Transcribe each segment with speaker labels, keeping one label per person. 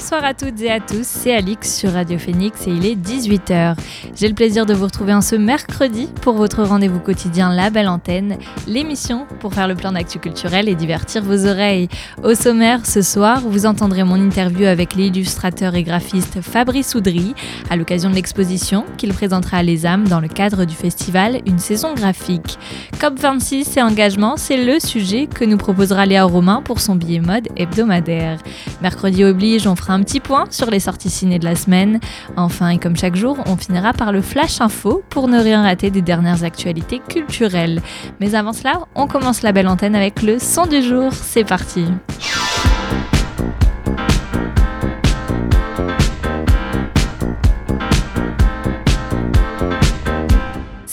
Speaker 1: Bonsoir à toutes et à tous, c'est Alix sur Radio Phoenix et il est 18h. J'ai le plaisir de vous retrouver en ce mercredi pour votre rendez-vous quotidien La Belle Antenne, l'émission pour faire le plan d'actu culturel et divertir vos oreilles. Au sommaire, ce soir, vous entendrez mon interview avec l'illustrateur et graphiste Fabrice Oudry à l'occasion de l'exposition qu'il présentera à Les âmes dans le cadre du festival Une saison graphique. COP26 et engagement, c'est le sujet que nous proposera Léa Romain pour son billet mode hebdomadaire. Mercredi oblige, on fera un petit point sur les sorties ciné de la semaine. Enfin, et comme chaque jour, on finira par le flash info pour ne rien rater des dernières actualités culturelles. Mais avant cela, on commence la belle antenne avec le son du jour. C'est parti.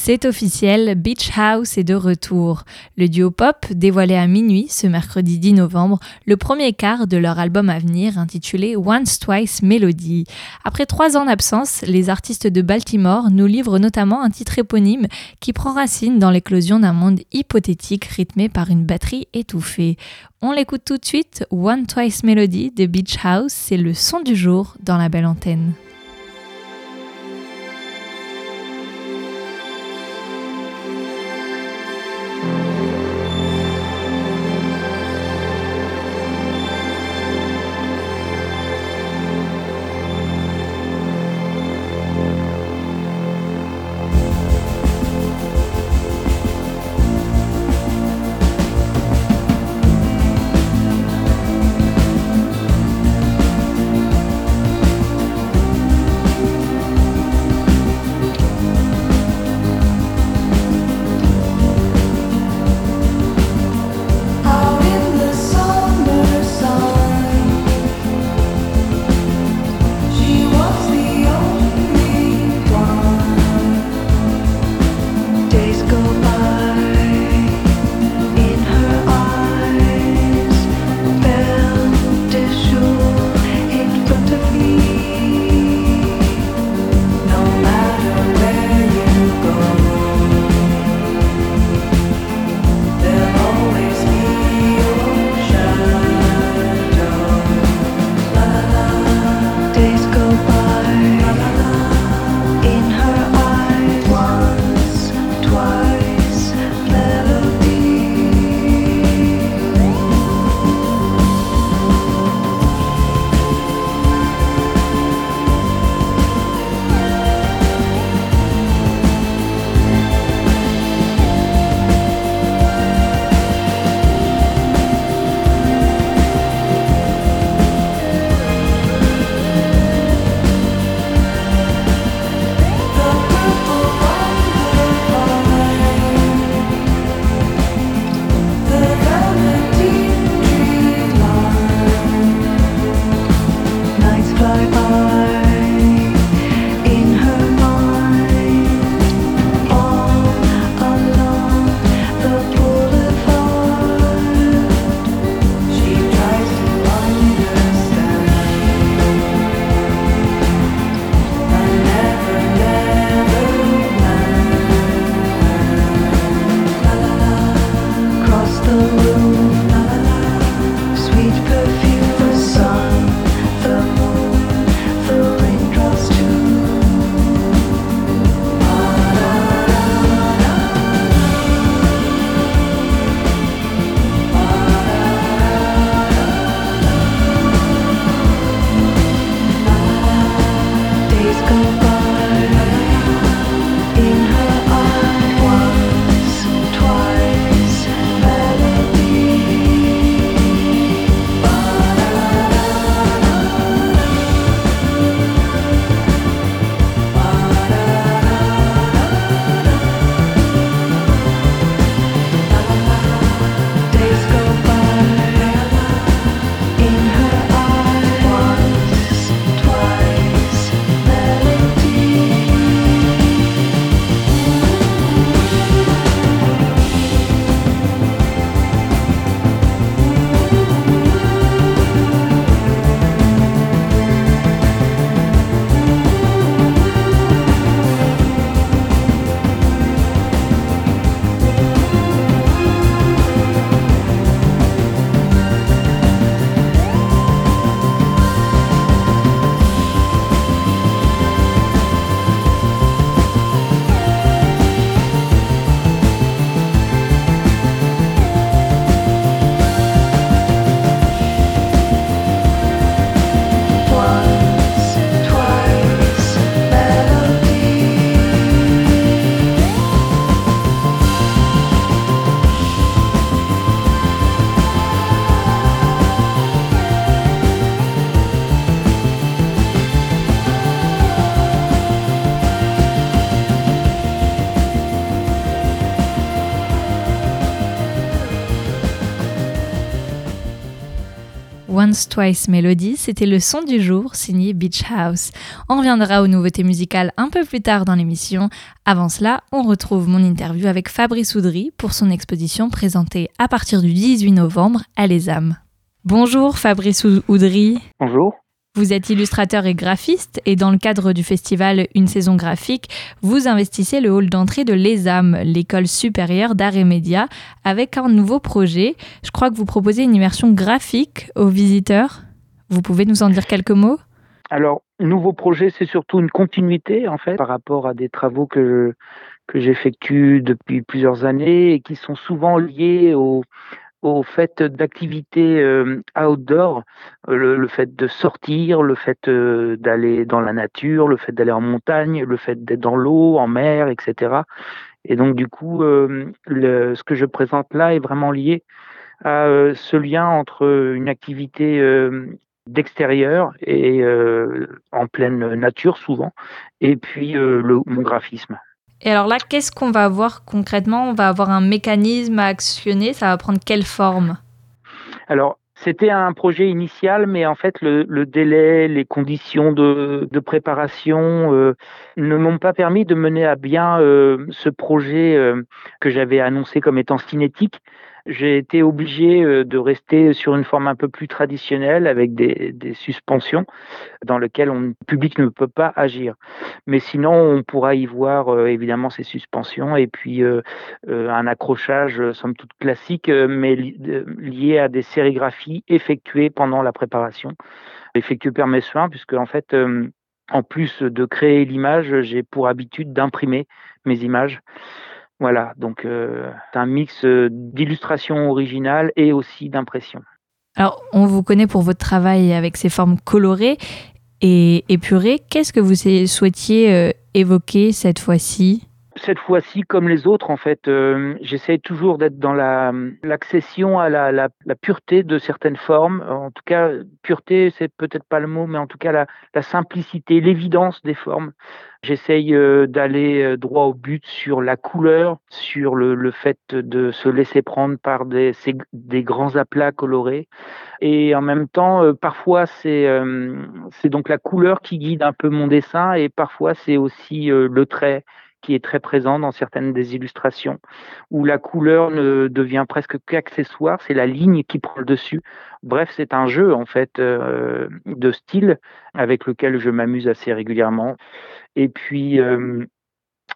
Speaker 1: C'est officiel, Beach House est de retour. Le duo pop dévoilait à minuit ce mercredi 10 novembre le premier quart de leur album à venir intitulé Once Twice Melody. Après trois ans d'absence, les artistes de Baltimore nous livrent notamment un titre éponyme qui prend racine dans l'éclosion d'un monde hypothétique rythmé par une batterie étouffée. On l'écoute tout de suite, One Twice Melody de Beach House, c'est le son du jour dans la belle antenne.
Speaker 2: C'était le son du jour signé Beach House. On reviendra aux nouveautés musicales un peu plus tard dans l'émission. Avant cela, on retrouve mon interview avec Fabrice Oudry pour son exposition présentée à partir du 18 novembre à Les Âmes. Bonjour Fabrice Oudry.
Speaker 3: Bonjour.
Speaker 2: Vous êtes illustrateur et graphiste et dans le cadre du festival Une saison graphique, vous investissez le hall d'entrée de l'ESAM, l'école supérieure d'art et médias, avec un nouveau projet. Je crois que vous proposez une immersion graphique aux visiteurs. Vous pouvez nous en dire quelques mots?
Speaker 3: Alors, nouveau projet, c'est surtout une continuité en fait par rapport à des travaux que que j'effectue depuis plusieurs années et qui sont souvent liés au, au fait d'activités euh, outdoor, le, fait de sortir, le fait euh, d'aller dans la nature, le fait d'aller en montagne, le fait d'être dans l'eau, en mer, etc. Et donc du coup, euh, ce que je présente là est vraiment lié à ce lien entre une activité d'extérieur et en pleine nature souvent, et puis le, mon graphisme.
Speaker 2: Et alors là, qu'est-ce qu'on va avoir concrètement? On va avoir un mécanisme à actionner, ça va prendre quelle forme?
Speaker 3: Alors, c'était un projet initial, mais en fait, le, délai, les conditions de, de préparation euh, ne m'ont pas permis de mener à bien euh, ce projet euh, que j'avais annoncé comme étant cinétique j'ai été obligé euh, de rester sur une forme un peu plus traditionnelle avec des, suspensions dans lesquelles le public ne peut pas agir. Mais sinon, on pourra y voir euh, évidemment ces suspensions et puis euh, un accrochage, somme toute classique, mais lié à des sérigraphies effectuées pendant la préparation, effectuées par mes soins, puisque en fait, en plus de créer l'image, j'ai pour habitude d'imprimer mes images. Voilà, donc euh, c'est un mix euh, d'illustration originale et aussi d'impression.
Speaker 2: Alors, on vous connaît pour votre travail avec ces formes colorées et épurées. Qu'est-ce que vous souhaitiez euh, évoquer cette fois-ci?
Speaker 3: Cette fois-ci, comme les autres, en fait, euh, j'essaie toujours d'être dans la l'accession à la, la, la, pureté de certaines formes. En tout cas, pureté, c'est peut-être pas le mot, mais en tout cas la, la simplicité, l'évidence des formes. J'essaye euh, d'aller euh, droit au but sur la couleur, sur le, le fait de se laisser prendre par des, des grands aplats colorés. Et en même temps, parfois c'est c'est donc la couleur qui guide un peu mon dessin, et parfois c'est aussi le trait qui est très présent dans certaines des illustrations, où la couleur ne devient presque qu'accessoire, c'est la ligne qui prend le dessus. Bref, c'est un jeu en fait euh, de style avec lequel je m'amuse assez régulièrement. Et puis euh,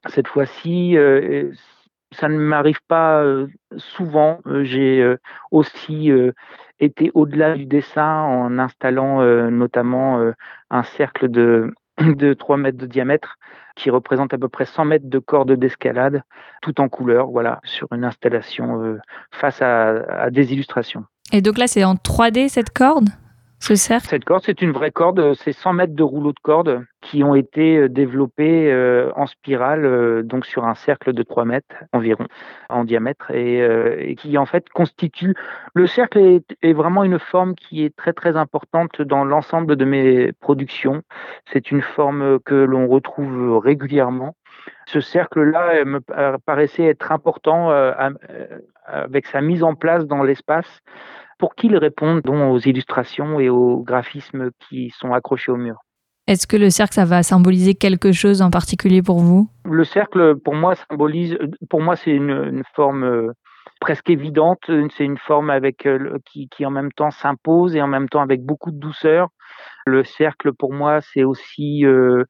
Speaker 3: cette fois-ci, euh, ça ne m'arrive pas souvent. J'ai aussi été au-delà du dessin en installant notamment un cercle de de 3 mètres de diamètre qui représente à peu près 100 mètres de corde d'escalade, tout en couleur, voilà, sur une installation euh, face à, à des illustrations.
Speaker 2: Et donc là, c'est en 3D cette corde?
Speaker 3: Cette corde, c'est une vraie corde, euh, c'est 100 mètres de rouleau de corde qui ont été euh, développés euh, en spirale, donc sur un cercle de 3 mètres environ en diamètre, et, qui en fait constitue. Le cercle est, vraiment une forme qui est très très importante dans l'ensemble de mes productions. C'est une forme que l'on retrouve régulièrement. Ce cercle-là me paraissait être important avec sa mise en place dans l'espace pour qu'ils répondent aux illustrations et aux graphismes qui sont accrochés au mur.
Speaker 2: Est-ce que le cercle, ça va symboliser quelque chose en particulier pour vous?
Speaker 3: Le cercle, pour moi, symbolise, pour moi, c'est une, forme euh, presque évidente. C'est une forme avec euh, qui, qui, en même temps s'impose et en même temps avec beaucoup de douceur. Le cercle, pour moi, c'est aussi euh,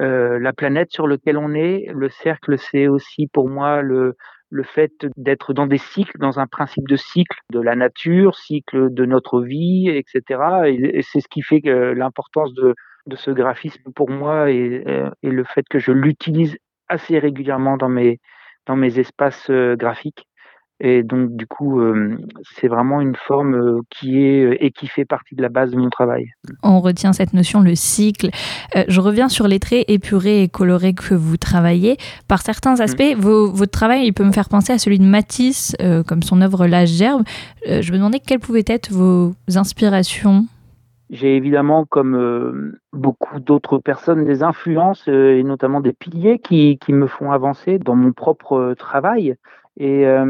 Speaker 3: euh, la planète sur laquelle on est. Le cercle, c'est aussi pour moi le, fait d'être dans des cycles, dans un principe de cycle de la nature, cycle de notre vie, etc. Et, c'est ce qui fait l'importance de, ce graphisme pour moi et, et le fait que je l'utilise assez régulièrement dans mes, dans mes espaces euh, graphiques. Et donc, du coup, euh, c'est vraiment une forme euh, qui est euh, et qui fait partie de la base de mon travail.
Speaker 2: On retient cette notion, le cycle. je reviens sur les traits épurés et colorés que vous travaillez. Par certains aspects, mmh. votre travail, il peut me faire penser à celui de Matisse, comme son œuvre La Gerbe. je me demandais quelles pouvaient être vos inspirations
Speaker 3: j'ai évidemment, comme beaucoup d'autres personnes, des influences et notamment des piliers qui, qui, me font avancer dans mon propre travail. Et euh,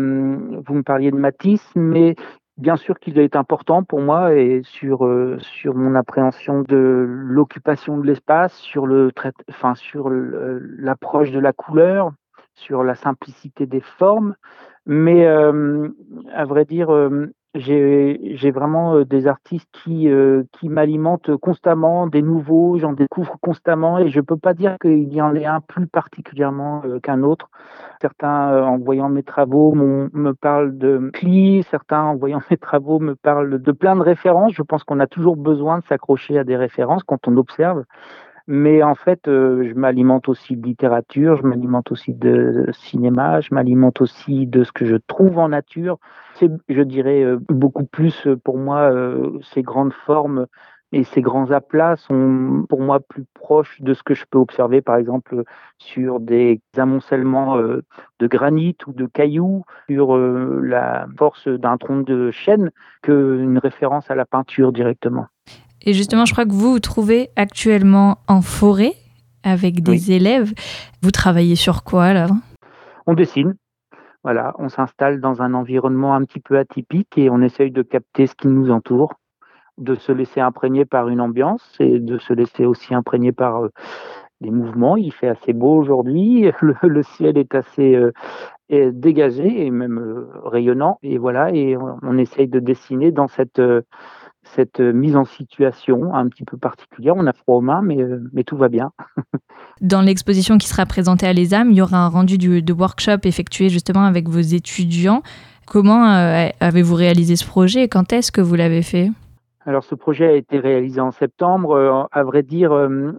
Speaker 3: vous me parliez de Matisse, mais bien sûr qu'il est important pour moi et sur euh, sur mon appréhension de l'occupation de l'espace, sur le enfin sur l'approche de la couleur, sur la simplicité des formes, mais euh, à vrai dire, j'ai vraiment euh, des artistes qui, euh, qui m'alimentent constamment, des nouveaux, j'en découvre constamment et je peux pas dire qu'il y en ait un plus particulièrement euh, qu'un autre. Certains, en voyant mes travaux, me parlent de Klee, certains, en voyant mes travaux, me parlent de plein de références. Je pense qu'on a toujours besoin de s'accrocher à des références quand on observe. Mais en fait, je m'alimente aussi de littérature, je m'alimente aussi de cinéma, je m'alimente aussi de ce que je trouve en nature. C'est, je dirais, euh, beaucoup plus euh, pour moi, ces grandes formes et ces grands aplats sont pour moi plus proches de ce que je peux observer, par exemple, sur des amoncellements de granit ou de cailloux, sur la force d'un tronc de chêne, qu'une référence à la peinture directement.
Speaker 2: Et justement, je crois que vous vous trouvez actuellement en forêt avec des élèves. Vous travaillez sur quoi là?
Speaker 3: On dessine. Voilà, on s'installe dans un environnement un petit peu atypique et on essaye de capter ce qui nous entoure, de se laisser imprégner par une ambiance et de se laisser aussi imprégner par euh, mouvements. Il fait assez beau aujourd'hui, le, ciel est assez euh, dégagé et même euh, rayonnant. Et voilà, et on, on, essaye de dessiner dans cette cette euh, mise en situation un petit peu particulière. On a froid aux mains, mais, euh, mais tout va bien.
Speaker 2: Dans l'exposition qui sera présentée à l'ESAM, il y aura un rendu de workshop effectué justement avec vos étudiants. Comment euh, avez-vous réalisé ce projet et quand est-ce que vous l'avez fait?
Speaker 3: Alors ce projet a été réalisé en septembre. à vrai dire,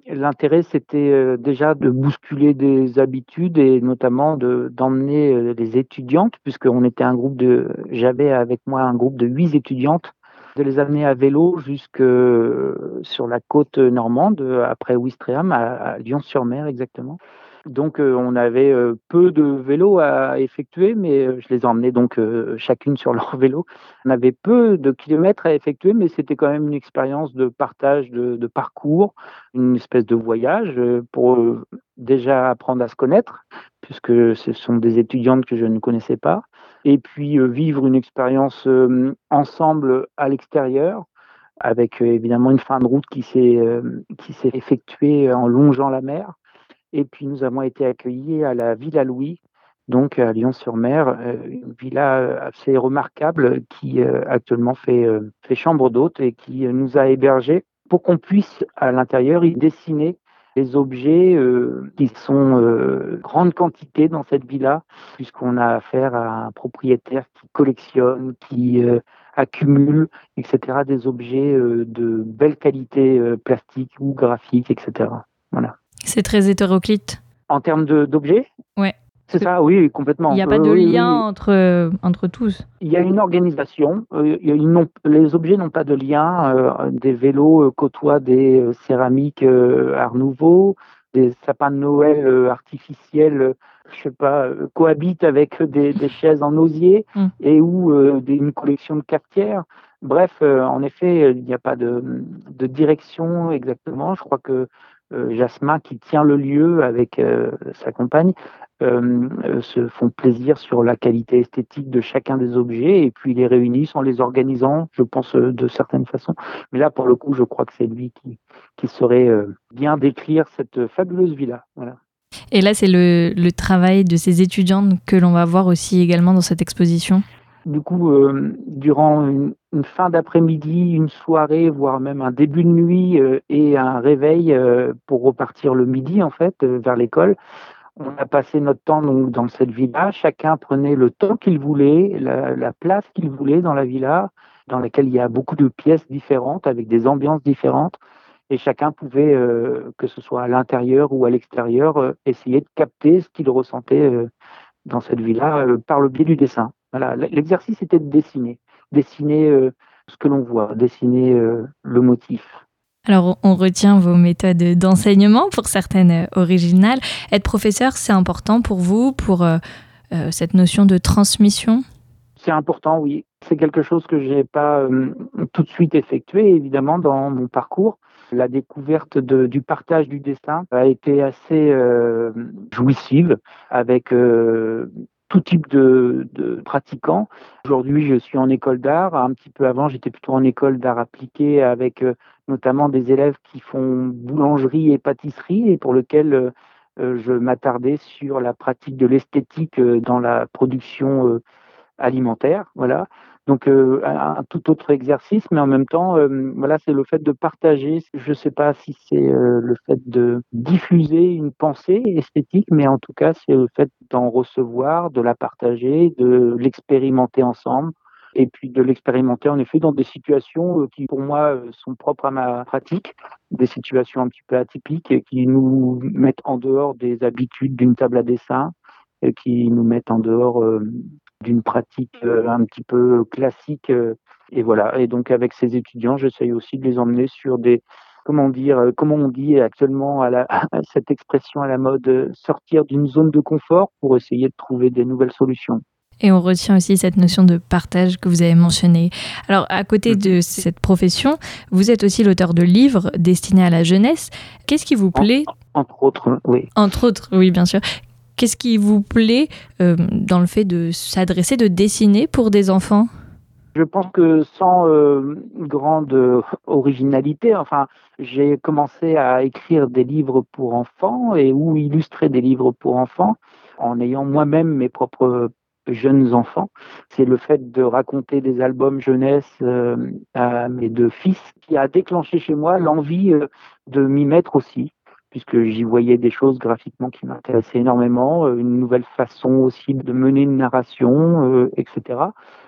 Speaker 3: l'intérêt c'était déjà de bousculer des habitudes et notamment d'emmener les étudiantes, puisqu'on était un groupe de, j'avais avec moi un groupe de huit étudiantes de les amener à vélo jusque euh, sur la côte normande, après Ouistreham, à, Lyon-sur-Mer exactement. Donc euh, on avait euh, peu de vélos à effectuer, mais je les ai emmenés donc chacune sur leur vélo. On avait peu de kilomètres à effectuer, mais c'était quand même une expérience de partage de, de, parcours, une espèce de voyage pour déjà apprendre à se connaître, puisque ce sont des étudiantes que je ne connaissais pas, et puis euh, vivre une expérience euh, ensemble à l'extérieur, avec euh, évidemment une fin de route qui s'est qui effectuée en longeant la mer. Et puis nous avons été accueillis à la Villa Louis, donc à Lyon-sur-Mer, une villa assez remarquable qui actuellement fait, fait chambre d'hôte et qui nous a hébergés pour qu'on puisse à l'intérieur y dessiner des objets euh, qui sont euh, grande quantité dans cette villa, puisqu'on a affaire à un propriétaire qui collectionne, qui euh, accumule, etc., des objets euh, de belle qualité plastique ou graphique, etc. Voilà.
Speaker 2: C'est très hétéroclite.
Speaker 3: En termes d'objets?
Speaker 2: Ouais.
Speaker 3: C'est ça, oui, complètement.
Speaker 2: Il n'y a pas de lien Entre, euh, entre tous.
Speaker 3: Il y a une organisation. Euh, les objets n'ont pas de lien. Euh, des vélos côtoient des céramiques Art Nouveau, des sapins de Noël artificiels, je sais pas, cohabitent avec des, chaises en osier mm. et ou une collection de cafetières. Bref, en effet, il n'y a pas de, de, direction exactement. Je crois que Jasmin, qui tient le lieu avec sa compagne, euh, euh, se font plaisir sur la qualité esthétique de chacun des objets et puis les réunissent en les organisant, je pense, euh, de certaines façons. Mais là, pour le coup, je crois que c'est lui qui, qui saurait bien décrire cette fabuleuse villa. Voilà.
Speaker 2: Et là, c'est le, le, travail de ces étudiantes que l'on va voir aussi également dans cette exposition?
Speaker 3: Du coup, durant une, fin d'après-midi, une soirée, voire même un début de nuit et un réveil pour repartir le midi, en fait, vers l'école, on a passé notre temps donc, dans cette villa. Chacun prenait le temps qu'il voulait, la, place qu'il voulait dans la villa, dans laquelle il y a beaucoup de pièces différentes, avec des ambiances différentes. Et chacun pouvait, euh, que ce soit à l'intérieur ou à l'extérieur, euh, essayer de capter ce qu'il ressentait euh, dans cette villa par le biais du dessin. Voilà. L'exercice était de dessiner, dessiner ce que l'on voit, dessiner le motif.
Speaker 2: Alors, on retient vos méthodes d'enseignement, pour certaines euh, originales. Être professeur, c'est important pour vous, pour euh, euh, cette notion de transmission?
Speaker 3: C'est important, oui. C'est quelque chose que je n'ai pas tout de suite effectué, évidemment, dans mon parcours. La découverte du partage du dessin a été assez jouissive, avec tout type de, pratiquants. Aujourd'hui, je suis en école d'art. Un petit peu avant, j'étais plutôt en école d'art appliqué avec euh, notamment des élèves qui font boulangerie et pâtisserie et pour lequel euh, euh, je m'attardais sur la pratique de l'esthétique dans la production alimentaire. Voilà. Donc euh, un, tout autre exercice, mais en même temps, euh, voilà, c'est le fait de partager. Je ne sais pas si c'est euh, le fait de diffuser une pensée esthétique, mais en tout cas, c'est le fait d'en recevoir, de la partager, de l'expérimenter ensemble et puis de l'expérimenter en effet dans des situations qui pour moi sont propres à ma pratique, des situations un petit peu atypiques et qui nous mettent en dehors des habitudes d'une table à dessin, et qui nous mettent en dehors d'une pratique euh, un petit peu classique. Euh, et voilà. Et donc avec ces étudiants, j'essaye aussi de les emmener sur des comment dire, euh, comment on dit actuellement à, la, cette expression à la mode, sortir d'une zone de confort pour essayer de trouver des nouvelles solutions.
Speaker 2: Et on retient aussi cette notion de partage que vous avez mentionnée. Alors, à côté de cette profession, vous êtes aussi l'auteur de livres destinés à la jeunesse. Qu'est-ce qui vous plaît?
Speaker 3: Entre autres, oui.
Speaker 2: Entre autres, oui, bien sûr. Qu'est-ce qui vous plaît euh, dans le fait de s'adresser, de dessiner pour des enfants?
Speaker 3: Je pense que sans euh, grande originalité, enfin, j'ai commencé à écrire des livres pour enfants et ou illustrer des livres pour enfants en ayant moi-même mes propres jeunes enfants. C'est le fait de raconter des albums jeunesse euh, à mes deux fils qui a déclenché chez moi l'envie de m'y mettre aussi puisque j'y voyais des choses graphiquement qui m'intéressaient énormément, euh, une nouvelle façon aussi de mener une narration, euh, etc.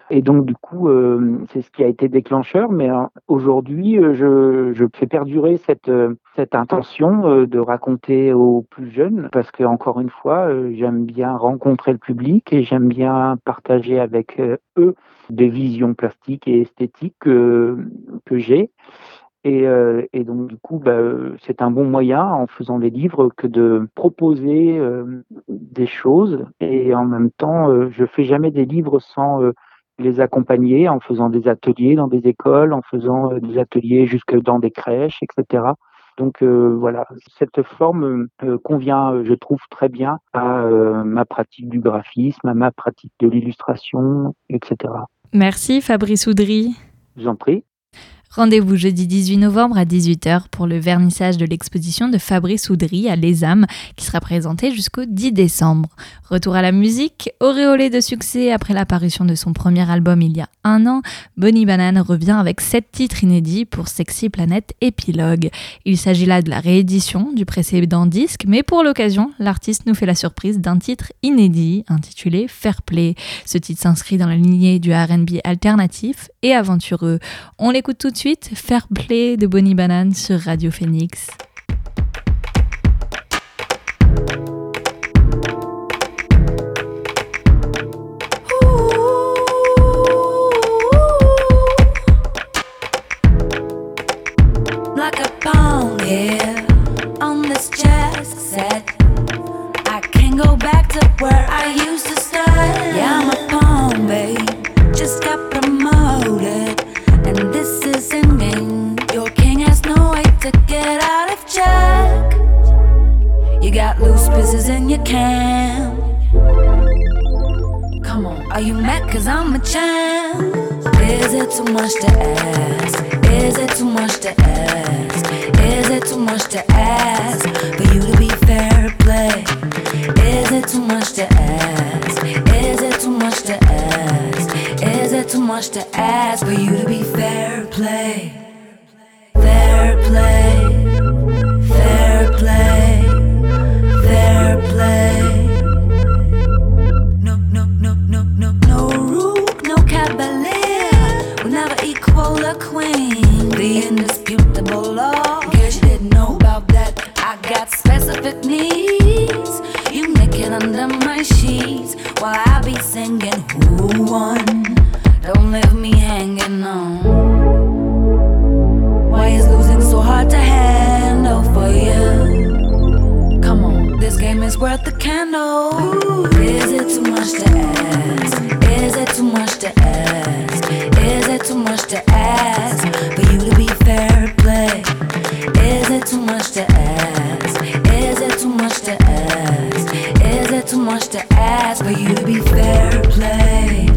Speaker 3: Et donc du coup, euh, c'est ce qui a été déclencheur. Mais aujourd'hui, je, fais perdurer cette, cette intention de raconter aux plus jeunes, parce que encore une fois, j'aime bien rencontrer le public et j'aime bien partager avec eux des visions plastiques et esthétiques que, que Euh, et, donc, du coup, bah, c'est un bon moyen, en faisant des livres, que de proposer euh, des choses. Et en même temps, euh, je fais jamais des livres sans les accompagner, en faisant des ateliers dans des écoles, en faisant des ateliers jusque dans des crèches, etc. Donc voilà, cette forme convient, je trouve, très bien à ma pratique du graphisme, à ma pratique de l'illustration, etc.
Speaker 2: Merci Fabrice Oudry.
Speaker 3: Je vous en prie.
Speaker 2: Rendez-vous jeudi 18 novembre à 18h pour le vernissage de l'exposition de Fabrice Oudry à l'ESAM qui sera présentée jusqu'au 10 décembre. Retour à la musique, auréolé de succès après l'apparition de son premier album il y a un an, Bonnie Banane revient avec sept titres inédits pour Sexy Planet Épilogue. Il s'agit là de la réédition du précédent disque, mais pour l'occasion, l'artiste nous fait la surprise d'un titre inédit intitulé Fair Play. Ce titre s'inscrit dans la lignée du RB alternatif et aventureux. On l'écoute tout de suite, Fair Play de Bonnie Banane sur Radio Phoenix.
Speaker 4: To get out of check. You got loose pieces in your camp. Come on, are you mad? Cause I'm a champ. Is it too much to ask? Is it too much to ask? Is it too much to ask for you to be fair play? Is it too much to ask? Is it too much to ask? Is it too much to ask for you to be fair play? Needs. You naked under my sheets while I be singing who won worth the candle. Is it too much to ask? Is it too much to ask? Is it too much to ask for you to be fair play? Is it too much to ask? Is it too much to ask? Is it too much to ask for you to be fair play?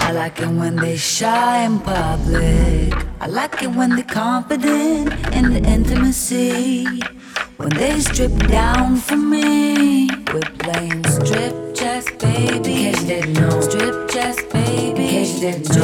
Speaker 4: I like it when they shy in public. I like it when they're confident in the intimacy. When they strip down for me. didn't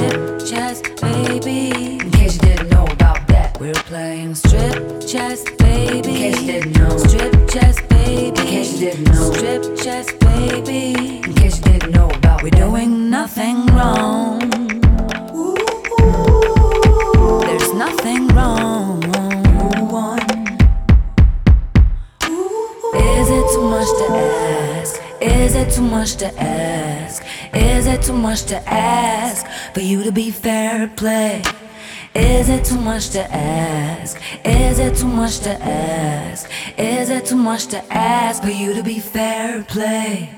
Speaker 4: play? Is it too much to ask? Is it too much to ask? Is it too much to ask for you to be fair play?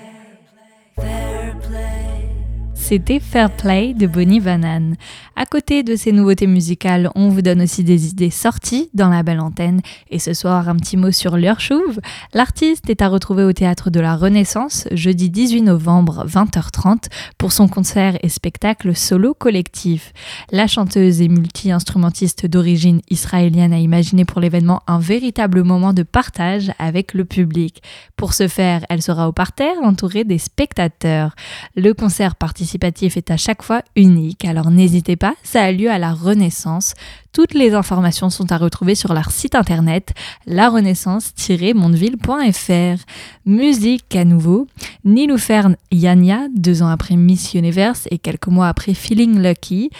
Speaker 4: Fair play.
Speaker 2: C'était Fair Play de Bonnie Banane. À côté de ces nouveautés musicales, on vous donne aussi des idées sorties dans la belle antenne. Et ce soir, un petit mot sur Chouve. L'artiste est à retrouver au Théâtre de la Renaissance jeudi 18 novembre 20h30 pour son concert et spectacle solo collectif. La chanteuse et multi-instrumentiste d'origine israélienne a imaginé pour l'événement un véritable moment de partage avec le public. Pour ce faire, elle sera au parterre entourée des spectateurs. Le concert participatif est à chaque fois unique, alors n'hésitez pas ça a lieu à la Renaissance. Toutes les informations sont à retrouver sur leur site internet larenaissance-mondeville.fr. Musique à nouveau. Niloufer Yania, deux ans après Miss Universe et quelques mois après Feeling Lucky,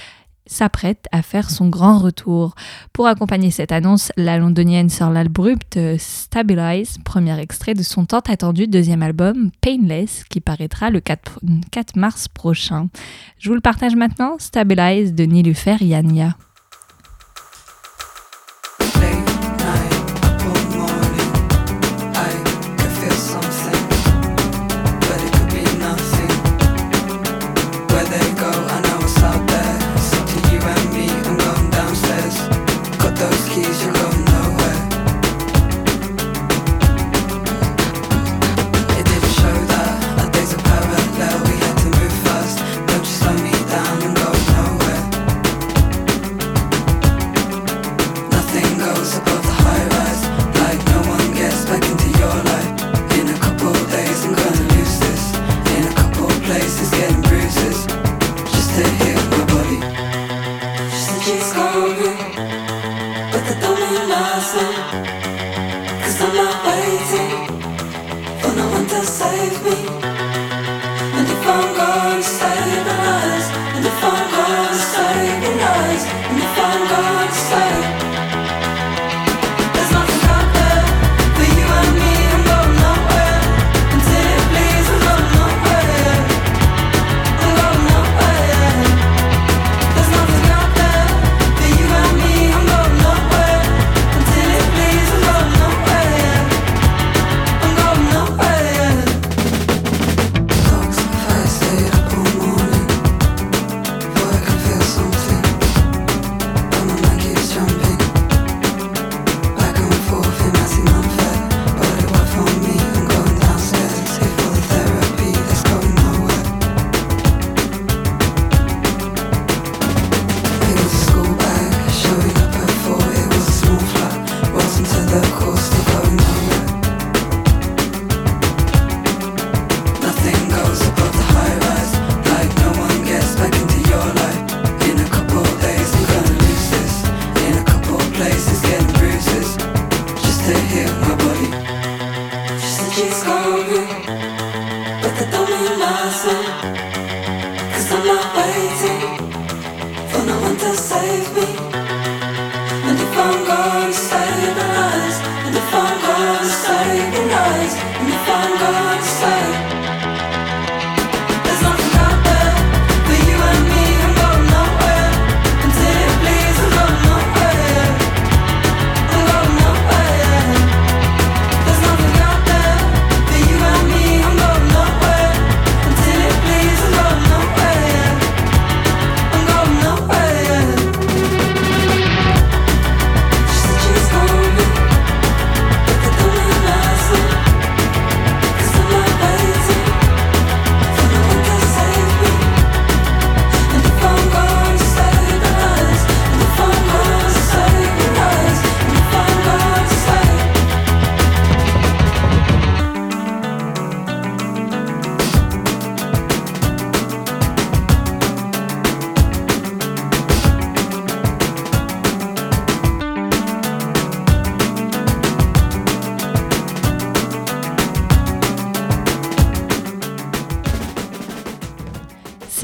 Speaker 2: s'apprête à faire son grand retour. Pour accompagner cette annonce, la londonienne sort l'abrupt Stabilize, premier extrait de son tant attendu deuxième album Painless qui paraîtra le 4, 4 mars prochain. Je vous le partage maintenant, Stabilize de Nilufer Yania.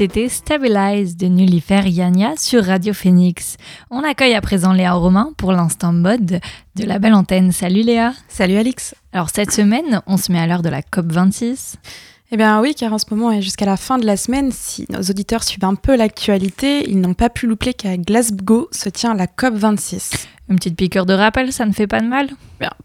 Speaker 2: C'était Stabilize de Nullifer Yania sur Radio Phoenix. On accueille à présent Léa Romain pour l'instant mode de la belle antenne. Salut Léa.
Speaker 5: Salut Alix.
Speaker 2: Alors cette semaine, on se met à l'heure de la COP26.
Speaker 5: Eh bien oui, car en ce moment et jusqu'à la fin de la semaine, si nos auditeurs suivent un peu l'actualité, ils n'ont pas pu louper qu'à Glasgow se tient la COP26.
Speaker 2: Une petite piqûre de rappel, ça ne fait pas de mal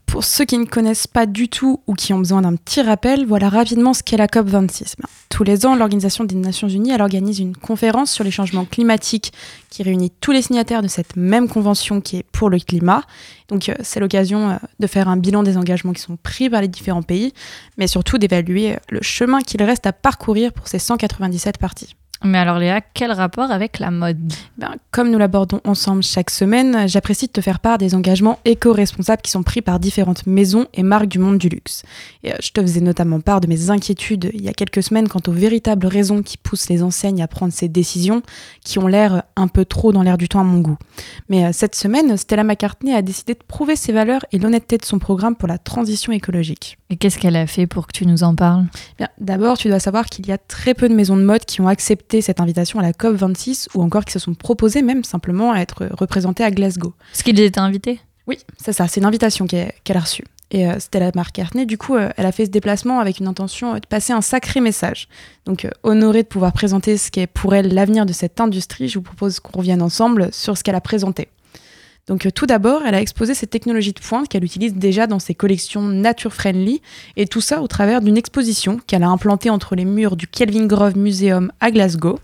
Speaker 5: Pour ceux qui ne connaissent pas du tout ou qui ont besoin d'un petit rappel, voilà rapidement ce qu'est la COP26. Bien, tous les ans, l'Organisation des Nations Unies elle organise une conférence sur les changements climatiques qui réunit tous les signataires de cette même convention qui est pour le climat. Donc euh, c'est l'occasion euh, de faire un bilan des engagements qui sont pris par les différents pays, mais surtout d'évaluer euh, le chemin qu'il reste à parcourir pour ces 197 parties.
Speaker 2: Mais alors Léa, quel rapport avec la mode?
Speaker 5: Ben, Comme nous l'abordons ensemble chaque semaine, j'apprécie de te faire part des engagements éco-responsables qui sont pris par différentes maisons et marques du monde du luxe. Et euh, je te faisais notamment part de mes inquiétudes il y a quelques semaines quant aux véritables raisons qui poussent les enseignes à prendre ces décisions qui ont l'air un peu trop dans l'air du temps à mon goût. Mais euh, cette semaine, Stella McCartney a décidé de prouver ses valeurs et l'honnêteté de son programme pour la transition écologique.
Speaker 2: Et qu'est-ce qu'elle a fait pour que tu nous en parles?
Speaker 5: D'abord, tu dois savoir qu'il y a très peu de maisons de mode qui ont accepté cette invitation à la COP26 ou encore qui se sont proposées même simplement à être représentées à Glasgow.
Speaker 2: Est-ce qu'ils étaient invités
Speaker 5: Oui, c'est ça, c'est une invitation qu'elle a reçue. Et euh, Stella McCartney, du coup, euh, elle a fait ce déplacement avec une intention euh, de passer un sacré message. Donc, euh, honorée de pouvoir présenter ce qu'est pour elle l'avenir de cette industrie, je vous propose qu'on revienne ensemble sur ce qu'elle a présenté. Donc euh, tout d'abord, elle a exposé ses technologies de pointe qu'elle utilise déjà dans ses collections nature friendly et tout ça au travers d'une exposition qu'elle a implantée entre les murs du Kelvin Grove Museum à Glasgow.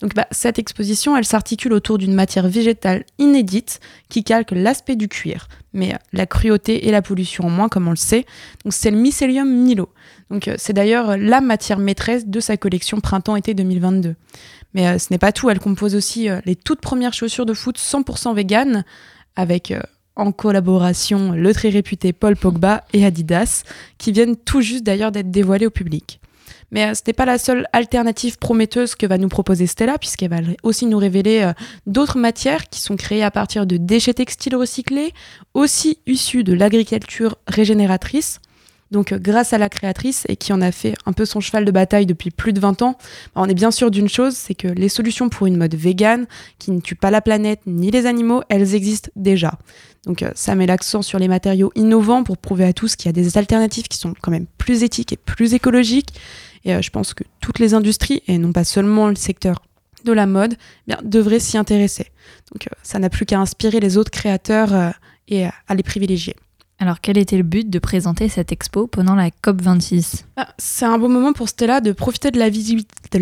Speaker 5: Donc bah, cette exposition, elle s'articule autour d'une matière végétale inédite qui calque l'aspect du cuir, mais euh, la cruauté et la pollution en moins comme on le sait. Donc c'est le Mycelium Milo. Donc euh, c'est d'ailleurs la matière maîtresse de sa collection printemps-été 2022. Mais ce n'est pas tout, elle compose aussi les toutes premières chaussures de foot 100% vegan avec euh, en collaboration le très réputé Paul Pogba et Adidas, qui viennent tout juste d'ailleurs d'être dévoilés au public. Mais euh, ce n'est pas la seule alternative prometteuse que va nous proposer Stella, puisqu'elle va aussi nous révéler euh, d'autres matières qui sont créées à partir de déchets textiles recyclés, aussi issus de l'agriculture régénératrice. Donc euh, grâce à la créatrice et qui en a fait un peu son cheval de bataille depuis plus de 20 ans, bah, on est bien sûr d'une chose, c'est que les solutions pour une mode végane qui ne tue pas la planète ni les animaux, elles existent déjà. Donc euh, ça met l'accent sur les matériaux innovants pour prouver à tous qu'il y a des alternatives qui sont quand même plus éthiques et plus écologiques. Et euh, je pense que toutes les industries, et non pas seulement le secteur de la mode, eh bien, devraient s'y intéresser. Donc ça n'a plus qu'à inspirer les autres créateurs et à les privilégier.
Speaker 2: Alors quel était le but de présenter cette expo pendant la COP26
Speaker 5: Ah, C'est un bon moment pour Stella de profiter de la,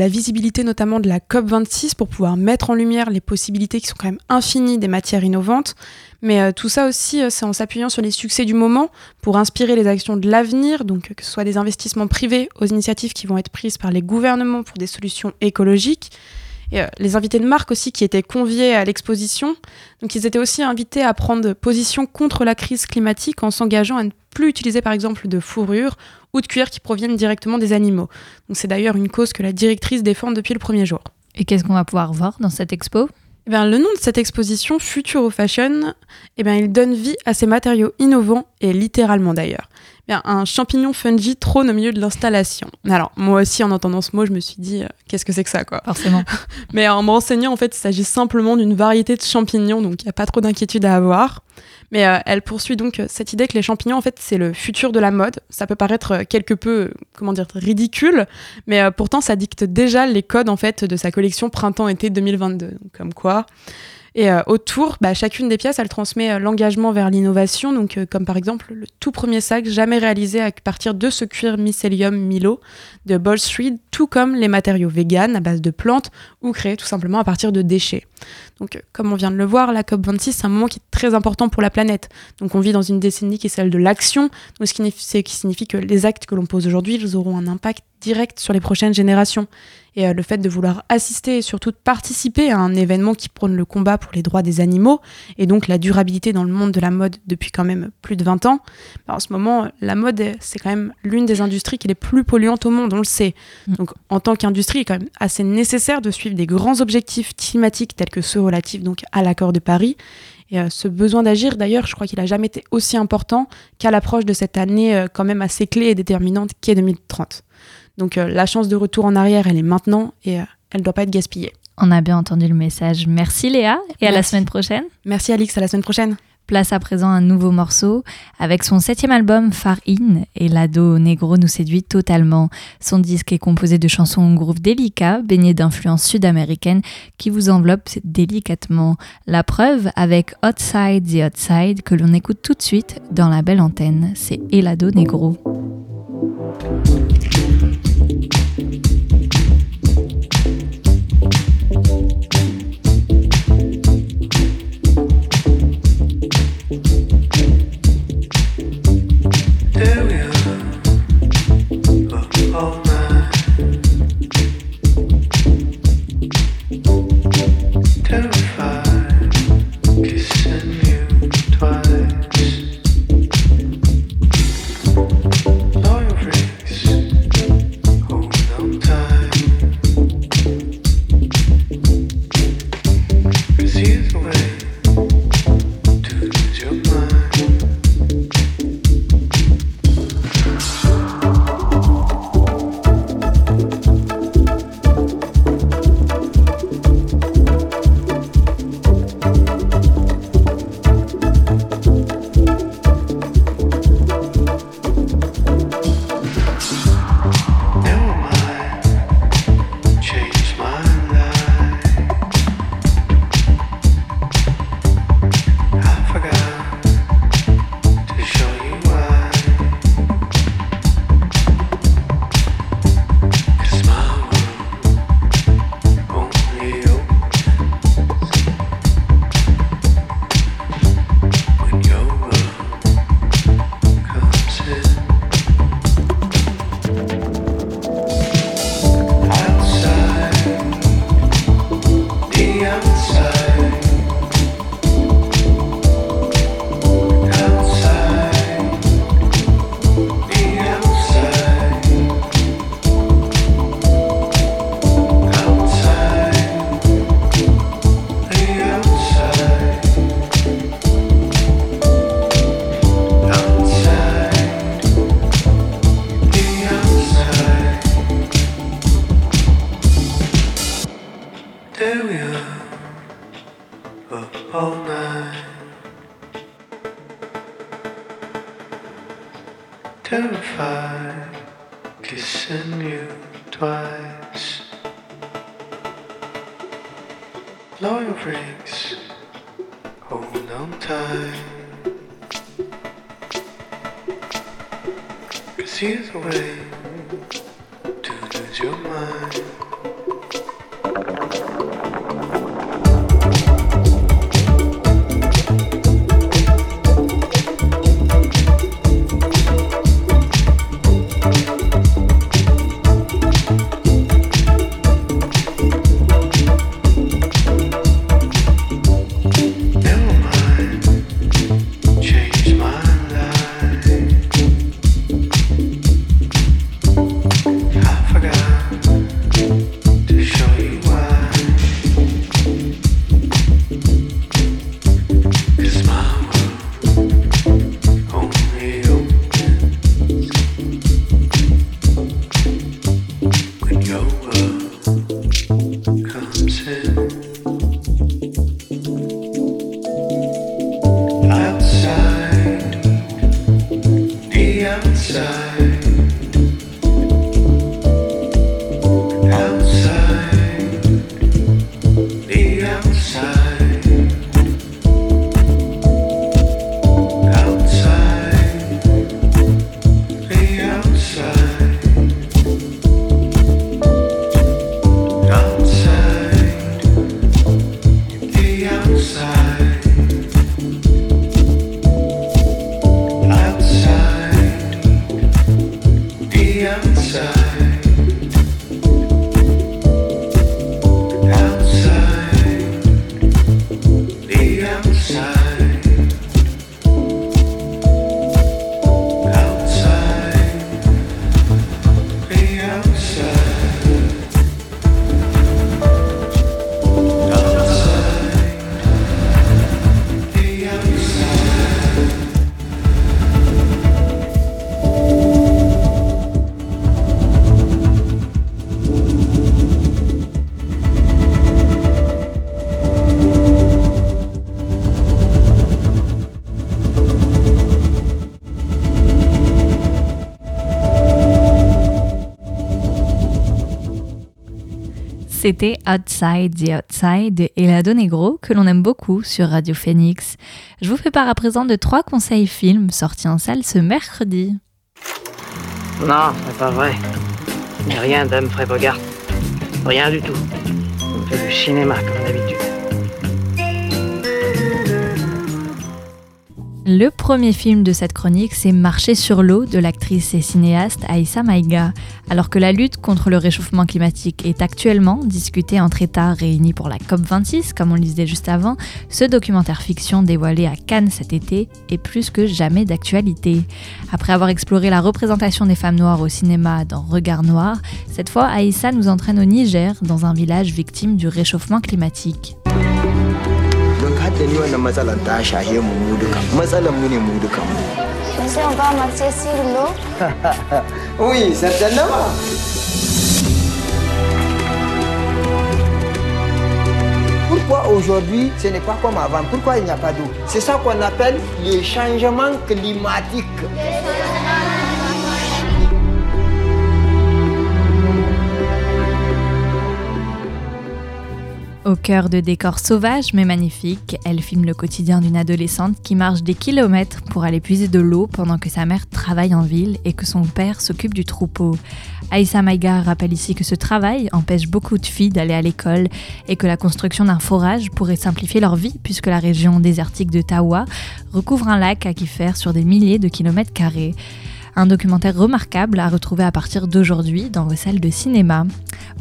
Speaker 5: visibilité notamment de la COP26 pour pouvoir mettre en lumière les possibilités qui sont quand même infinies des matières innovantes. Mais euh, tout ça aussi, euh, c'est en s'appuyant sur les succès du moment pour inspirer les actions de l'avenir, donc euh, que ce soit des investissements privés aux initiatives qui vont être prises par les gouvernements pour des solutions écologiques. Et euh, les invités de marque aussi qui étaient conviés à l'exposition. Donc ils étaient aussi invités à prendre position contre la crise climatique en s'engageant à ne plus utiliser par exemple de fourrure ou de cuir qui proviennent directement des animaux. Donc c'est d'ailleurs une cause que la directrice défend depuis le premier jour.
Speaker 2: Et qu'est-ce qu'on va pouvoir voir dans cette expo?
Speaker 5: Eh bien, le nom de cette exposition, Futuro Fashion, eh bien, il donne vie à ces matériaux innovants, et littéralement d'ailleurs. Bien, un champignon fungi trône au milieu de l'installation. Alors, moi aussi, en entendant ce mot, je me suis dit, euh, qu'est-ce que c'est que ça, quoi
Speaker 2: Forcément.
Speaker 5: Mais en me renseignant, en fait, il s'agit simplement d'une variété de champignons, donc il n'y a pas trop d'inquiétude à avoir. Mais euh, elle poursuit donc euh, cette idée que les champignons, en fait, c'est le futur de la mode. Ça peut paraître quelque peu, comment dire, ridicule, mais euh, pourtant, ça dicte déjà les codes, en fait, de sa collection printemps-été 2022. Donc, comme quoi. Et euh, autour, bah, chacune des pièces, elle transmet euh, l'engagement vers l'innovation, euh, comme par exemple le tout premier sac jamais réalisé à partir de ce cuir mycélium Milo de Ball Street, tout comme les matériaux véganes à base de plantes ou créés tout simplement à partir de déchets. Donc, comme on vient de le voir, la COP26, c'est un moment qui est très important pour la planète. Donc, on vit dans une décennie qui est celle de l'action, ce qui signifie que les actes que l'on pose aujourd'hui, ils auront un impact direct sur les prochaines générations. Et euh, le fait de vouloir assister et surtout de participer à un événement qui prône le combat pour les droits des animaux et donc la durabilité dans le monde de la mode depuis quand même plus de 20 ans, bah, en ce moment, la mode, euh, c'est quand même l'une des industries qui est les plus polluantes au monde, on le sait.
Speaker 2: Mm.
Speaker 5: Donc, en tant qu'industrie, il est quand même assez nécessaire de suivre des grands objectifs climatiques tels que ceux relatifs donc à l'accord de Paris. Et euh, ce besoin d'agir, d'ailleurs, je crois qu'il n'a jamais été aussi important qu'à l'approche de cette année euh, quand même assez clé et déterminante qu'est 2030. Donc euh, la chance de retour en arrière, elle est maintenant et euh, elle ne doit pas être gaspillée.
Speaker 6: On a bien entendu le message. Merci Léa et à la semaine prochaine.
Speaker 5: Merci Alix, à la semaine prochaine.
Speaker 6: Place à présent un nouveau morceau. Avec son septième album Far In, et l'ado Negro nous séduit totalement. Son disque est composé de chansons au groove délicat, baignées d'influences sud-américaines qui vous enveloppent délicatement. La preuve avec Outside the Outside que l'on écoute tout de suite dans la belle antenne. C'est Elado Negro.
Speaker 2: C'était Outside the Outside de Elado Negro que l'on aime beaucoup sur Radio Phoenix. Je vous fais part à présent de trois conseils films sortis en salle ce mercredi.
Speaker 7: Non, c'est pas vrai. Rien d'Humphrey Bogart. Rien du tout. On fait du cinéma comme d'habitude.
Speaker 2: Le premier film de cette chronique, c'est Marcher sur l'eau de l'actrice et cinéaste Aïssa Maïga. Alors que la lutte contre le réchauffement climatique est actuellement discutée entre États réunis pour la COP26, comme on le disait juste avant, ce documentaire fiction dévoilé à Cannes cet été est plus que jamais d'actualité. Après avoir exploré la représentation des femmes noires au cinéma dans Regard Noir, cette fois Aïssa nous entraîne au Niger, dans un village victime du réchauffement climatique.
Speaker 8: Don haddani wannan matsalar ta shahe mu mu duka. Matsalar mu ne mu duka
Speaker 9: Monsieur, on va marcher sur l'eau.
Speaker 8: oui certainement Pourquoi aujourd'hui ce n'est pas comme avant? Pourquoi il n'y a pas d'eau? C'est ça qu'on appelle le changement climatique.
Speaker 2: Au cœur de décors sauvages mais magnifiques, elle filme le quotidien d'une adolescente qui marche des kilomètres pour aller puiser de l'eau pendant que sa mère travaille en ville et que son père s'occupe du troupeau. Aïssa Maïga rappelle ici que ce travail empêche beaucoup de filles d'aller à l'école et que la construction d'un forage pourrait simplifier leur vie puisque la région désertique de Tawa recouvre un lac aquifère sur des milliers de kilomètres carrés. Un documentaire remarquable à retrouver à partir d'aujourd'hui dans vos salles de cinéma.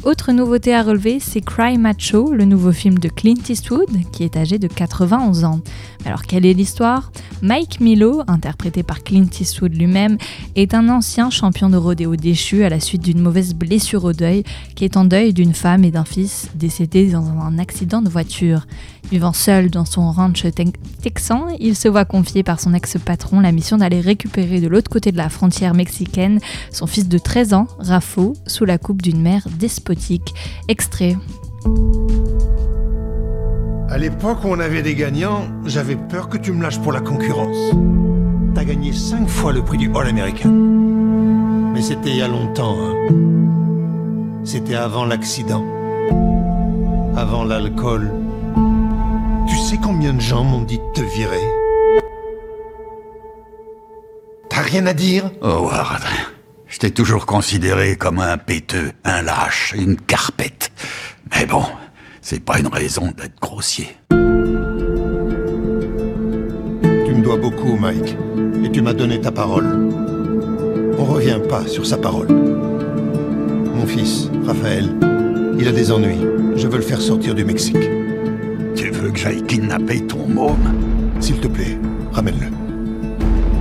Speaker 2: Autre nouveauté à relever, c'est Cry Macho, le nouveau film de Clint Eastwood, qui est âgé de 91 ans. Alors quelle est l'histoire? Mike Milo, interprété par Clint Eastwood lui-même, est un ancien champion de rodéo déchu à la suite d'une mauvaise blessure au deuil, qui est en deuil d'une femme et d'un fils décédés dans un accident de voiture. Vivant seul dans son ranch te- texan, il se voit confier par son ex-patron la mission d'aller récupérer de l'autre côté de la mexicaine son fils de 13 ans, Rafo, sous la coupe d'une mère despotique. Extrait.
Speaker 10: À l'époque où on avait des gagnants, j'avais peur que tu me lâches pour la concurrence. T'as gagné cinq fois le prix du All-American. Mais c'était il y a longtemps. hein. C'était avant l'accident. Avant l'alcool. Tu sais combien de gens m'ont dit de te virer? T'as rien à dire?
Speaker 11: Oh, Ward, je t'ai toujours considéré comme un péteux, un lâche, une carpette. Mais bon, c'est pas une raison d'être grossier.
Speaker 10: Tu me dois beaucoup, Mike. Et tu m'as donné ta parole. On revient pas sur sa parole. Mon fils, Raphaël, il a des ennuis. Je veux le faire sortir du Mexique.
Speaker 11: Tu veux que j'aille kidnapper ton môme?
Speaker 10: S'il te plaît, ramène-le.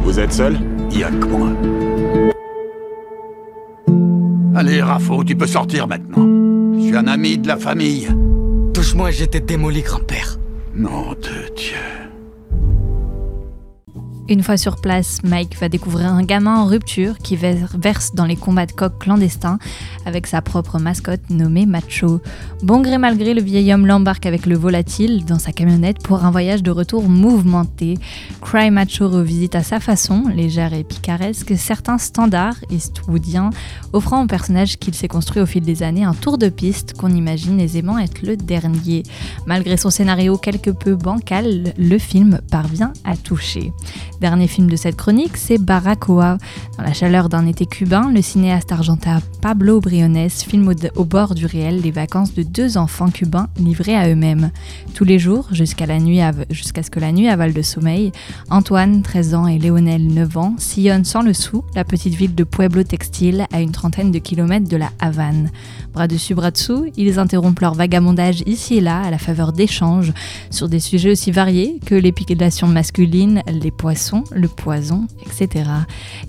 Speaker 12: Vous êtes seul?
Speaker 11: Allez, Rafo, tu peux sortir maintenant. Je suis un ami de la famille.
Speaker 8: Touche-moi, j'étais démoli, grand-père.
Speaker 11: Nom de Dieu.
Speaker 2: Une fois sur place, Mike va découvrir un gamin en rupture qui ver- verse dans les combats de coq clandestins avec sa propre mascotte nommée Macho. Bon gré mal gré, le vieil homme l'embarque avec le volatile dans sa camionnette pour un voyage de retour mouvementé. Cry Macho revisite à sa façon, légère et picaresque, certains standards eastwoodiens, offrant au personnage qu'il s'est construit au fil des années un tour de piste qu'on imagine aisément être le dernier. Malgré son scénario quelque peu bancal, le film parvient à toucher. Dernier film de cette chronique, c'est Baracoa. Dans la chaleur d'un été cubain, le cinéaste argentin Pablo Briones filme au, bord du réel les vacances de deux enfants cubains livrés à eux-mêmes. Tous les jours, jusqu'à jusqu'à ce que la nuit avale de sommeil, Antoine, 13 ans, et Léonel, 9 ans, sillonnent sans le sou la petite ville de Pueblo Textil à une trentaine de kilomètres de la Havane. Bras dessus, bras dessous, ils interrompent leur vagabondage ici et là à la faveur d'échanges sur des sujets aussi variés que l'épilation masculine, les poissons, le poison, etc.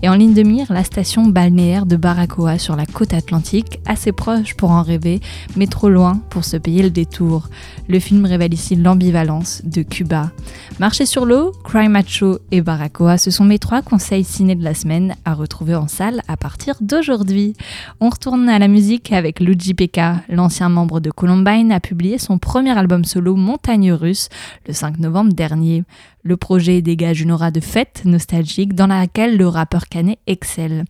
Speaker 2: Et en ligne de mire, la station balnéaire de Baracoa sur la côte atlantique, assez proche pour en rêver, mais trop loin pour se payer le détour. Le film révèle ici l'ambivalence de Cuba. Marcher sur l'eau, Cry Macho et Baracoa, ce sont mes trois conseils ciné de la semaine à retrouver en salle à partir d'aujourd'hui. On retourne à la musique avec Luigi Pekka. L'ancien membre de Columbine a publié son premier album solo Montagne Russe le 5 novembre dernier. Le projet dégage une aura de fête nostalgique dans laquelle le rappeur canet excelle.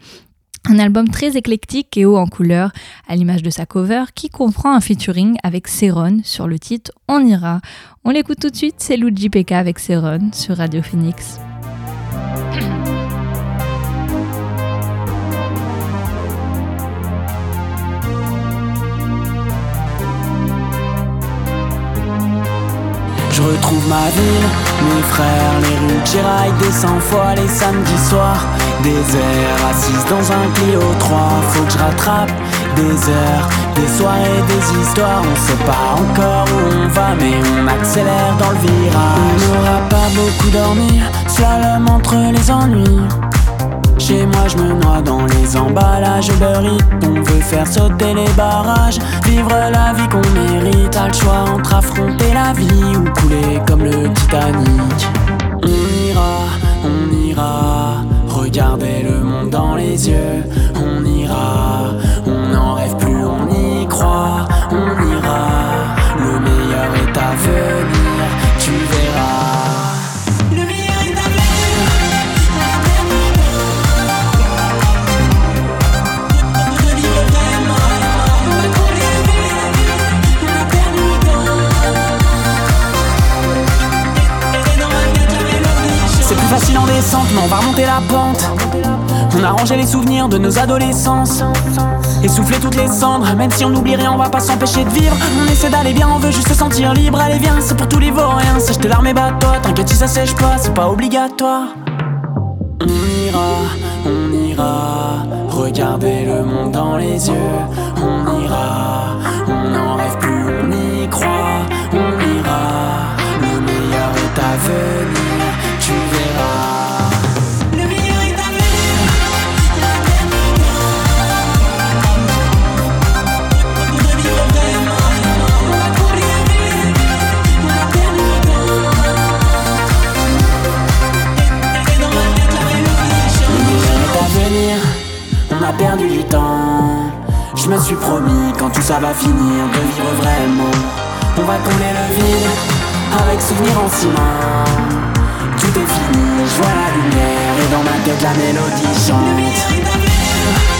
Speaker 2: Un album très éclectique et haut en couleur, à l'image de sa cover, qui comprend un featuring avec Céron sur le titre On ira. On l'écoute tout de suite, c'est Luigi PK avec Céron sur Radio Phoenix.
Speaker 13: Retrouve ma ville, mes frères, les rues j'éraille des 100 fois les samedis soirs. Des heures assises dans un Clio 3, faut que je rattrape des heures, des soirées, des histoires. On sait pas encore où on va, mais on accélère dans le virage. On n'aura pas beaucoup dormi, slalom entre les ennuis. Chez moi je me noie dans les emballages. Beurry On veut faire sauter les barrages. Vivre la vie qu'on mérite A le choix entre affronter la vie Ou couler comme le Titanic. On ira, on ira Regarder le monde dans les yeux. On ira, on va remonter la pente. On a les souvenirs de nos adolescences. Essouffler toutes les cendres, même si on oublie rien, on va pas s'empêcher de vivre. On essaie d'aller bien, on veut juste se sentir libre. Allez, viens, c'est pour tous les vauriens. Sèche tes larmes et bat-toi, t'inquiète si ça sèche pas, c'est pas obligatoire. On ira, on ira, regarder le monde dans les yeux. On ira, on n'en rêve plus, on y croit. On ira, le meilleur est à venir, va finir de vivre vraiment. On va combler le vide avec souvenirs en ciment. Tout est fini, je vois la lumière et dans ma tête la mélodie chante.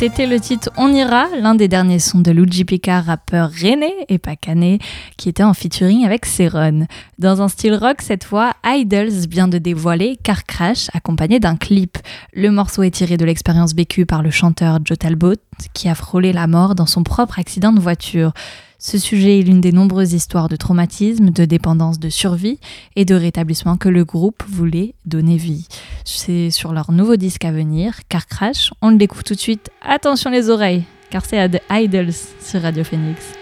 Speaker 2: C'était le titre On ira, l'un des derniers sons de Luigi Picard, rappeur René et pas qui était en featuring avec Céron. Dans un style rock, cette fois, Idols vient de dévoiler Car Crash, accompagné d'un clip. Le morceau est tiré de l'expérience vécue par le chanteur Joe Talbot, qui a frôlé la mort dans son propre accident de voiture. Ce sujet est l'une des nombreuses histoires de traumatisme, de dépendance de survie et de rétablissement que le groupe voulait donner vie. C'est sur leur nouveau disque à venir, Car Crash. On l'écoute tout de suite. Attention les oreilles, car c'est à The Idols sur Radio Phoenix.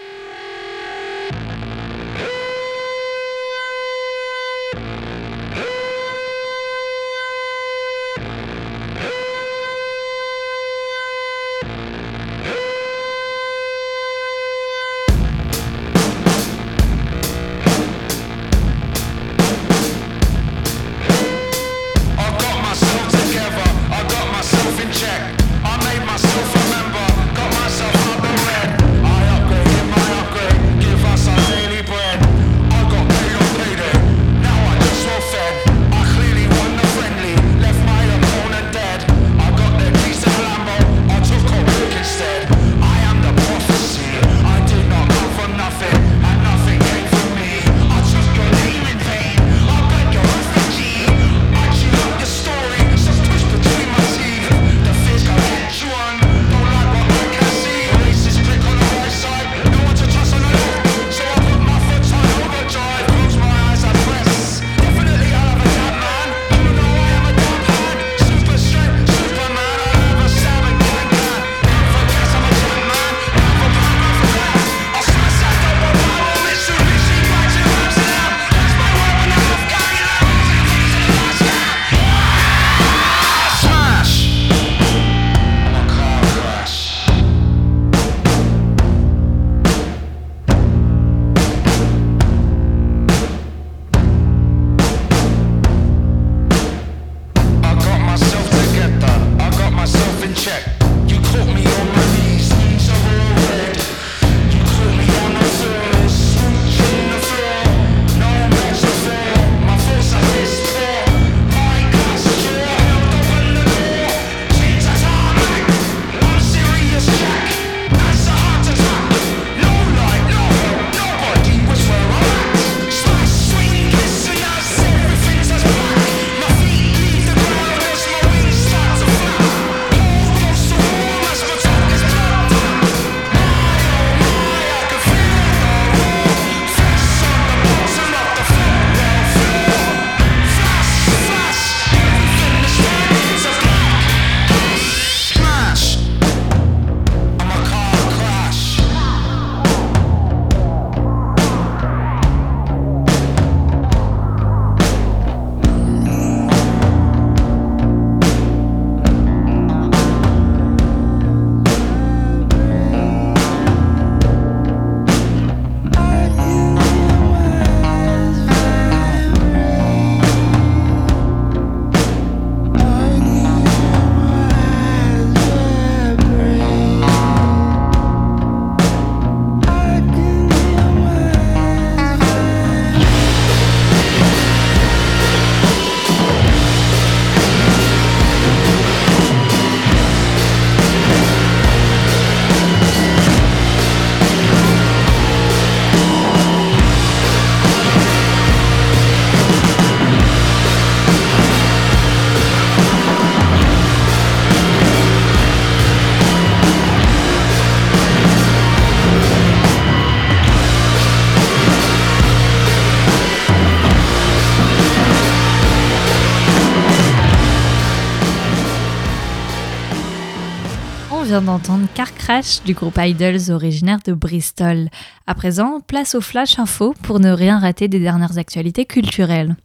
Speaker 2: Du groupe Idols originaire de Bristol. À présent, place au Flash Info pour ne rien rater des dernières actualités culturelles.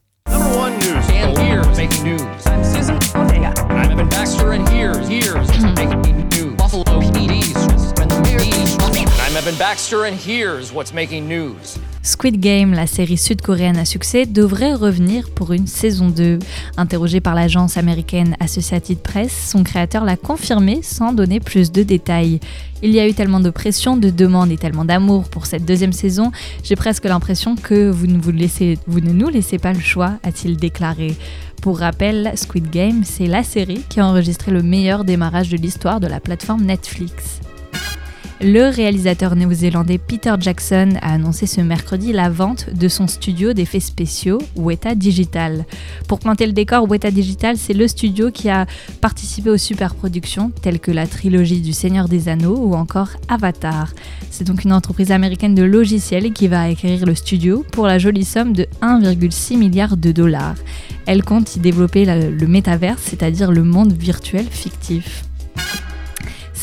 Speaker 2: Squid Game, la série sud-coréenne à succès, devrait revenir pour une saison 2. Interrogé par l'agence américaine Associated Press, son créateur l'a confirmé sans donner plus de détails. Il y a eu tellement de pression, de demandes et tellement d'amour pour cette deuxième saison, j'ai presque l'impression que vous ne, vous, ne nous laissez pas le choix, a-t-il déclaré. Pour rappel, Squid Game, c'est la série qui a enregistré le meilleur démarrage de l'histoire de la plateforme Netflix. Le réalisateur néo-zélandais Peter Jackson a annoncé ce mercredi la vente de son studio d'effets spéciaux Weta Digital. Pour planter le décor, Weta Digital, c'est le studio qui a participé aux superproductions telles que la trilogie du Seigneur des Anneaux ou encore Avatar. C'est donc une entreprise américaine de logiciels qui va acquérir le studio pour la jolie somme de 1,6 milliard de dollars. Elle compte y développer le métaverse, c'est-à-dire le monde virtuel fictif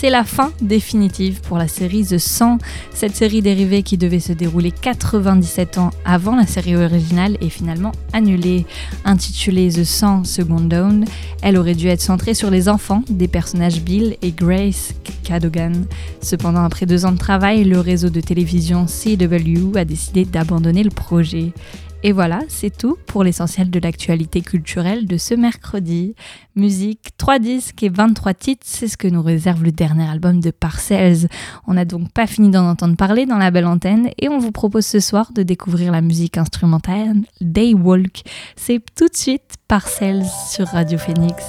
Speaker 2: c'est la fin définitive pour la série The 100. Cette série dérivée qui devait se dérouler 97 ans avant la série originale est finalement annulée. Intitulée The 100 Second Dawn, elle aurait dû être centrée sur les enfants des personnages Bill et Grace Cadogan. Cependant, après deux ans de travail, le réseau de télévision CW a décidé d'abandonner le projet. Et voilà, c'est tout pour l'essentiel de l'actualité culturelle de ce mercredi. Musique, 3 disques et 23 titres, c'est ce que nous réserve le dernier album de Parcells. On n'a donc pas fini d'en entendre parler dans la belle antenne et on vous propose ce soir de découvrir la musique instrumentale Daywalk. C'est tout de suite Parcells sur Radio Phoenix.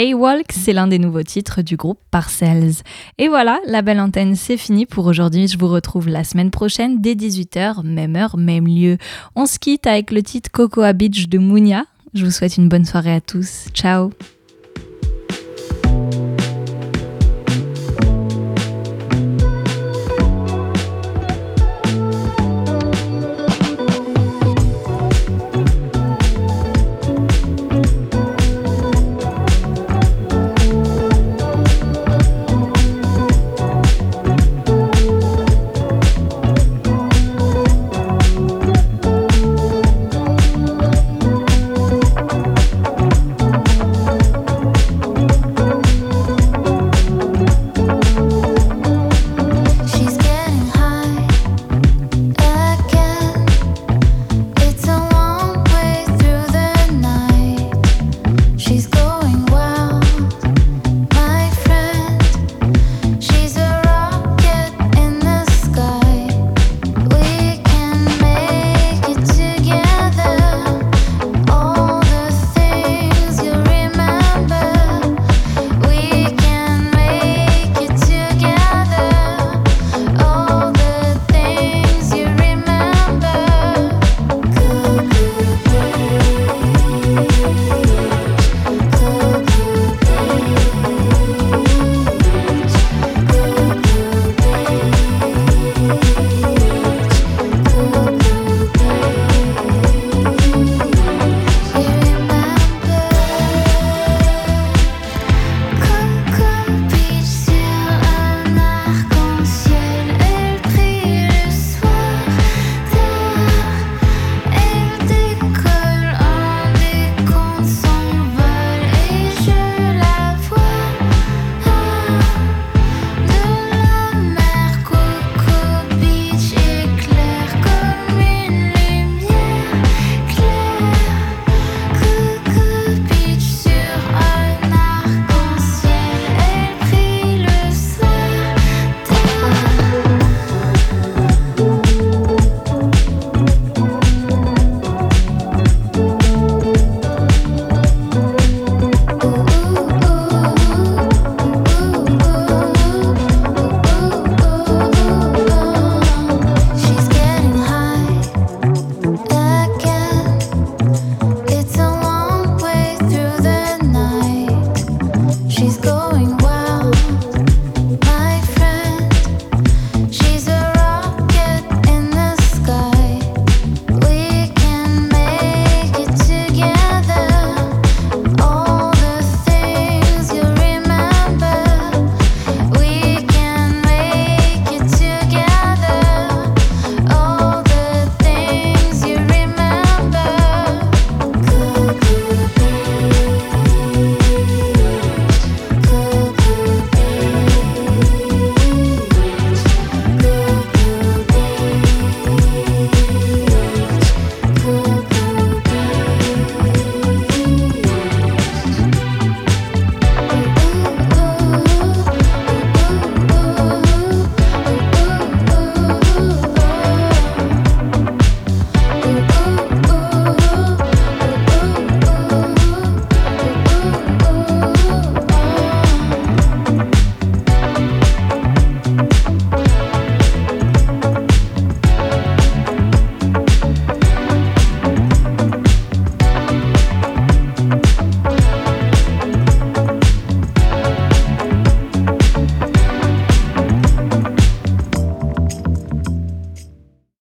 Speaker 2: Daywalk, c'est l'un des nouveaux titres du groupe Parcells. Et voilà, la belle antenne, c'est fini pour aujourd'hui. Je vous retrouve la semaine prochaine dès 18h, même heure, même lieu. On se quitte avec le titre Cocoa Beach de Mounia. Je vous souhaite une bonne soirée à tous. Ciao